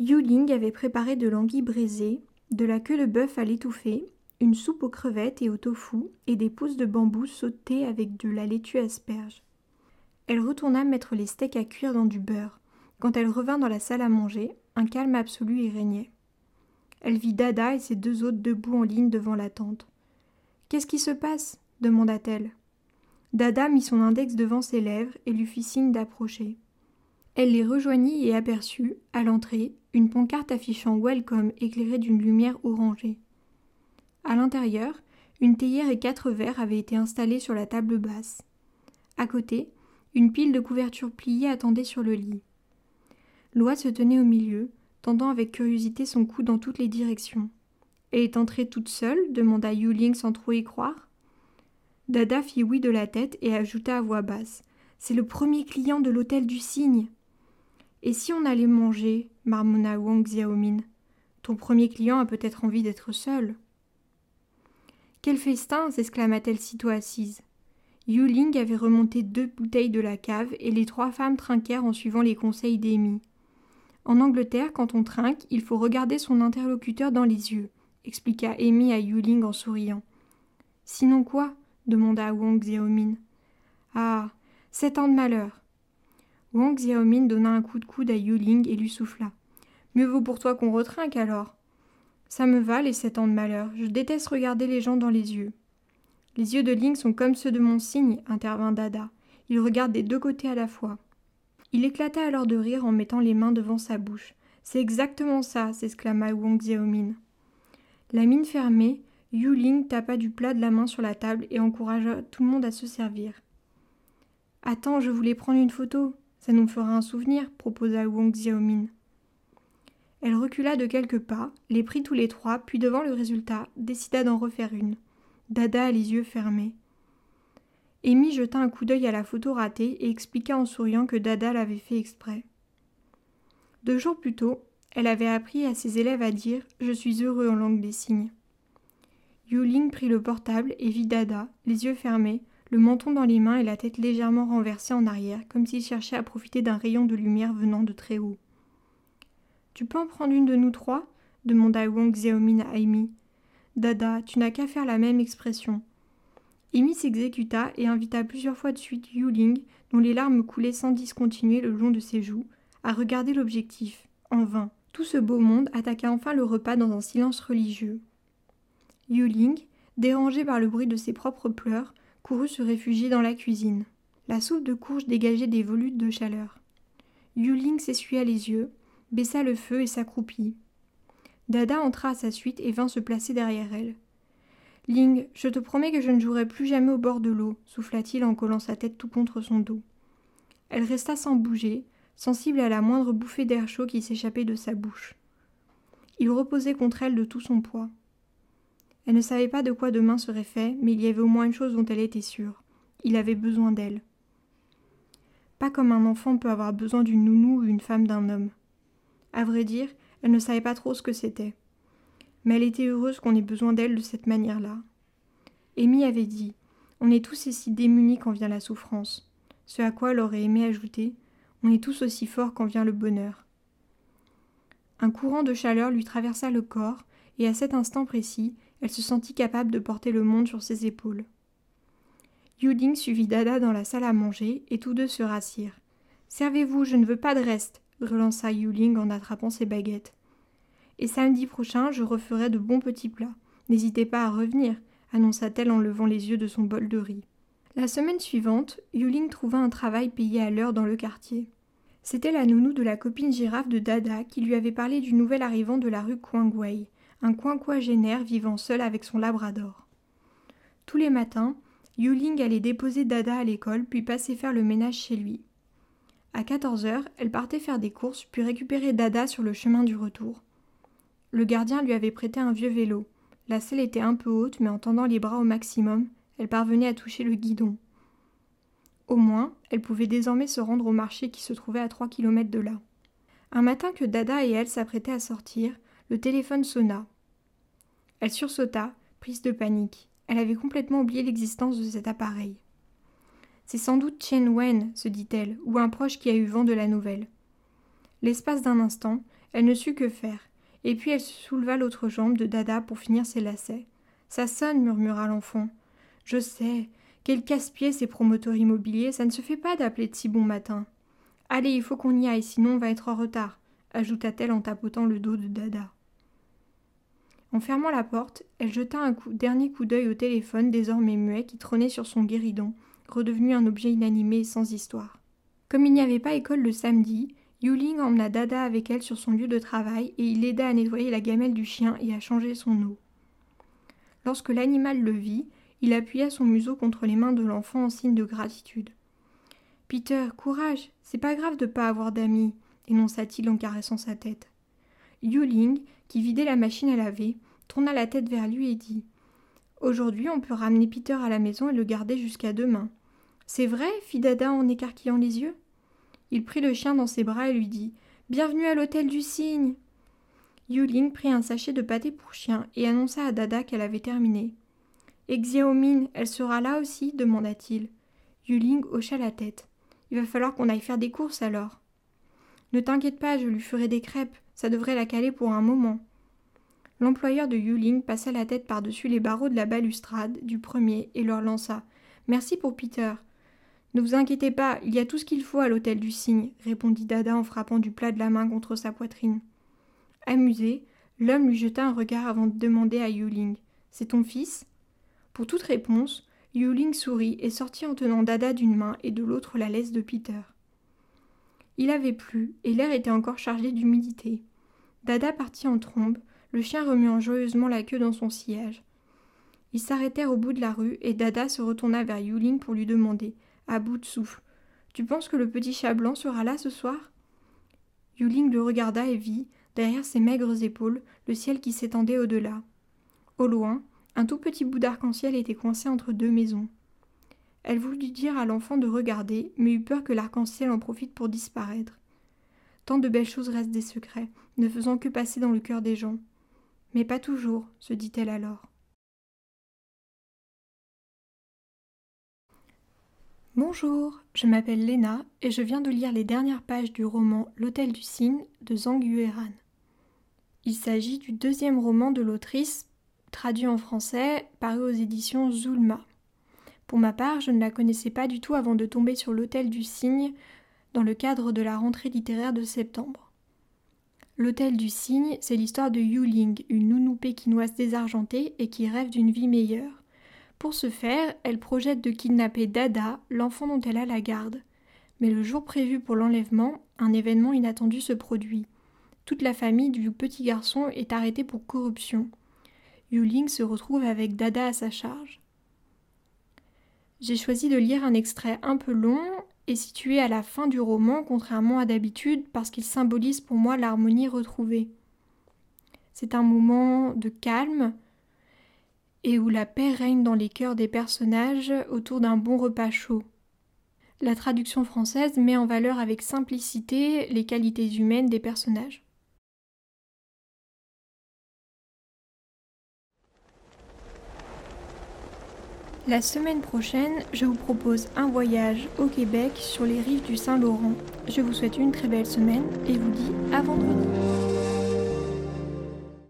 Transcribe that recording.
Yu avait préparé de l'anguille braisée, de la queue de bœuf à l'étouffée, une soupe aux crevettes et au tofu et des pousses de bambou sautées avec de la laitue asperge. Elle retourna mettre les steaks à cuire dans du beurre. Quand elle revint dans la salle à manger, un calme absolu y régnait. Elle vit Dada et ses deux autres debout en ligne devant la tente. Qu'est-ce qui se passe? demanda-t-elle. Dada mit son index devant ses lèvres et lui fit signe d'approcher. Elle les rejoignit et aperçut, à l'entrée, une pancarte affichant Welcome éclairée d'une lumière orangée. À l'intérieur, une théière et quatre verres avaient été installés sur la table basse. À côté, une pile de couvertures pliées attendait sur le lit. Loi se tenait au milieu, tendant avec curiosité son cou dans toutes les directions. Elle est entrée toute seule? demanda Yuling sans trop y croire. Dada fit oui de la tête et ajouta à voix basse. C'est le premier client de l'hôtel du cygne. Et si on allait manger marmonna Wang Xiaomin? Ton premier client a peut-être envie d'être seul. Quel festin s'exclama-t-elle sitôt assise. Yuling avait remonté deux bouteilles de la cave et les trois femmes trinquèrent en suivant les conseils d'Amy. En Angleterre, quand on trinque, il faut regarder son interlocuteur dans les yeux, expliqua Amy à Yuling en souriant. Sinon quoi? demanda Wang Xiaomin. Ah, sept ans de malheur. Wang Xiaomin donna un coup de coude à Yuling et lui souffla. Mieux vaut pour toi qu'on retrinque alors. Ça me va, les sept ans de malheur. Je déteste regarder les gens dans les yeux. Les yeux de Ling sont comme ceux de mon cygne, intervint Dada. Il regarde des deux côtés à la fois. Il éclata alors de rire en mettant les mains devant sa bouche. C'est exactement ça, s'exclama Wang Xiaomin. La mine fermée, Yu Ling tapa du plat de la main sur la table et encouragea tout le monde à se servir. Attends, je voulais prendre une photo. Ça nous fera un souvenir, proposa Wang Xiaomin. Elle recula de quelques pas, les prit tous les trois, puis devant le résultat, décida d'en refaire une. Dada a les yeux fermés. Amy jeta un coup d'œil à la photo ratée et expliqua en souriant que Dada l'avait fait exprès. Deux jours plus tôt, elle avait appris à ses élèves à dire Je suis heureux en langue des signes. Yuling prit le portable et vit Dada, les yeux fermés, le menton dans les mains et la tête légèrement renversée en arrière, comme s'il cherchait à profiter d'un rayon de lumière venant de très haut. Tu peux en prendre une de nous trois? demanda Wang Xiaomin à Amy. Dada, tu n'as qu'à faire la même expression. Amy s'exécuta et invita plusieurs fois de suite Yuling, dont les larmes coulaient sans discontinuer le long de ses joues, à regarder l'objectif. En vain. Tout ce beau monde attaqua enfin le repas dans un silence religieux. Yuling, dérangé par le bruit de ses propres pleurs, courut se réfugier dans la cuisine. La soupe de courge dégageait des volutes de chaleur. Yuling s'essuya les yeux, baissa le feu et s'accroupit. Dada entra à sa suite et vint se placer derrière elle. Ling, je te promets que je ne jouerai plus jamais au bord de l'eau, souffla-t-il en collant sa tête tout contre son dos. Elle resta sans bouger, sensible à la moindre bouffée d'air chaud qui s'échappait de sa bouche. Il reposait contre elle de tout son poids. Elle ne savait pas de quoi demain serait fait, mais il y avait au moins une chose dont elle était sûre. Il avait besoin d'elle. Pas comme un enfant peut avoir besoin d'une nounou ou une femme d'un homme. À vrai dire, elle ne savait pas trop ce que c'était. Mais elle était heureuse qu'on ait besoin d'elle de cette manière-là. Amy avait dit On est tous ici démunis quand vient la souffrance. Ce à quoi elle aurait aimé ajouter On est tous aussi forts quand vient le bonheur. Un courant de chaleur lui traversa le corps, et à cet instant précis, elle se sentit capable de porter le monde sur ses épaules. Yuding suivit Dada dans la salle à manger, et tous deux se rassirent. Servez-vous, je ne veux pas de reste relança Yuling en attrapant ses baguettes. Et samedi prochain, je referai de bons petits plats. N'hésitez pas à revenir, annonça-t-elle en levant les yeux de son bol de riz. La semaine suivante, Yuling trouva un travail payé à l'heure dans le quartier. C'était la nounou de la copine girafe de Dada qui lui avait parlé du nouvel arrivant de la rue Kwangwei, un quinquagénaire vivant seul avec son labrador. Tous les matins, Yuling allait déposer Dada à l'école puis passer faire le ménage chez lui. À 14 heures, elle partait faire des courses, puis récupérer Dada sur le chemin du retour. Le gardien lui avait prêté un vieux vélo. La selle était un peu haute, mais en tendant les bras au maximum, elle parvenait à toucher le guidon. Au moins, elle pouvait désormais se rendre au marché qui se trouvait à trois kilomètres de là. Un matin que Dada et elle s'apprêtaient à sortir, le téléphone sonna. Elle sursauta, prise de panique. Elle avait complètement oublié l'existence de cet appareil. C'est sans doute Chen Wen, se dit-elle, ou un proche qui a eu vent de la nouvelle. L'espace d'un instant, Elle ne sut que faire, et puis elle souleva l'autre jambe de Dada pour finir ses lacets. Ça sonne, murmura l'enfant. Je sais. Quel casse-pied ces promoteurs immobiliers, ça ne se fait pas d'appeler de si bon matin. Allez, il faut qu'on y aille, sinon on va être en retard, ajouta-t-elle en tapotant le dos de Dada. En fermant la porte, elle jeta un dernier coup d'œil au téléphone désormais muet qui trônait sur son guéridon, redevenu un objet inanimé et sans histoire. Comme il n'y avait pas école le samedi, Yuling emmena Dada avec elle sur son lieu de travail et il l'aida à nettoyer la gamelle du chien et à changer son eau. Lorsque l'animal le vit, il appuya son museau contre les mains de l'enfant en signe de gratitude. Peter, courage, c'est pas grave de pas avoir d'amis, énonça-t-il en caressant sa tête. Yuling, qui vidait la machine à laver, tourna la tête vers lui et dit Aujourd'hui, on peut ramener Peter à la maison et le garder jusqu'à demain. C'est vrai fit Dada en écarquillant les yeux? Il prit le chien dans ses bras et lui dit Bienvenue à l'hôtel du cygne. Yuling prit un sachet de pâté pour chien et annonça à Dada qu'elle avait terminé. Et Xiaoming, elle sera là aussi? demanda-t-il. Yuling hocha la tête. Il va falloir qu'on aille faire des courses alors. Ne t'inquiète pas, je lui ferai des crêpes, ça devrait la caler pour un moment. L'employeur de Yuling passa la tête par-dessus les barreaux de la balustrade du premier et leur lança. Merci pour Peter. Ne vous inquiétez pas, il y a tout ce qu'il faut à l'hôtel du cygne, répondit Dada en frappant du plat de la main contre sa poitrine. Amusé, l'homme lui jeta un regard avant de demander à Yuling. C'est ton fils? Pour toute réponse, Yuling sourit et sortit en tenant Dada d'une main et de l'autre la laisse de Peter. Il avait plu, et l'air était encore chargé d'humidité. Dada partit en trombe, le chien remuant joyeusement la queue dans son sillage. Ils s'arrêtèrent au bout de la rue, et Dada se retourna vers Yuling pour lui demander, à bout de souffle Tu penses que le petit chat blanc sera là ce soir? Yuling le regarda et vit, derrière ses maigres épaules, le ciel qui s'étendait au-delà. Au loin, un tout petit bout d'arc-en-ciel était coincé entre deux maisons. Elle voulut dire à l'enfant de regarder, mais eut peur que l'arc-en-ciel en profite pour disparaître. Tant de belles choses restent des secrets, ne faisant que passer dans le cœur des gens. Mais pas toujours, se dit-elle alors. Bonjour, je m'appelle Léna et je viens de lire les dernières pages du roman L'Hôtel du Cygne de Zhang Yueran. Il s'agit du deuxième roman de l'autrice, traduit en français, paru aux éditions Zulma. Pour ma part, je ne la connaissais pas du tout avant de tomber sur l'Hôtel du Cygne dans le cadre de la rentrée littéraire de septembre. L'Hôtel du Cygne, c'est l'histoire de Yuling, une nounou pékinoise désargentée et qui rêve d'une vie meilleure. Pour ce faire, elle projette de kidnapper Dada, l'enfant dont elle a la garde. Mais le jour prévu pour l'enlèvement, un événement inattendu se produit. Toute la famille du petit garçon est arrêtée pour corruption. Yuling se retrouve avec Dada à sa charge. J'ai choisi de lire un extrait un peu long et situé à la fin du roman, contrairement à d'habitude, parce qu'il symbolise pour moi l'harmonie retrouvée. C'est un moment de calme et où la paix règne dans les cœurs des personnages autour d'un bon repas chaud. La traduction française met en valeur avec simplicité les qualités humaines des personnages. La semaine prochaine, je vous propose un voyage au Québec sur les rives du Saint-Laurent. Je vous souhaite une très belle semaine et vous dis à vendredi.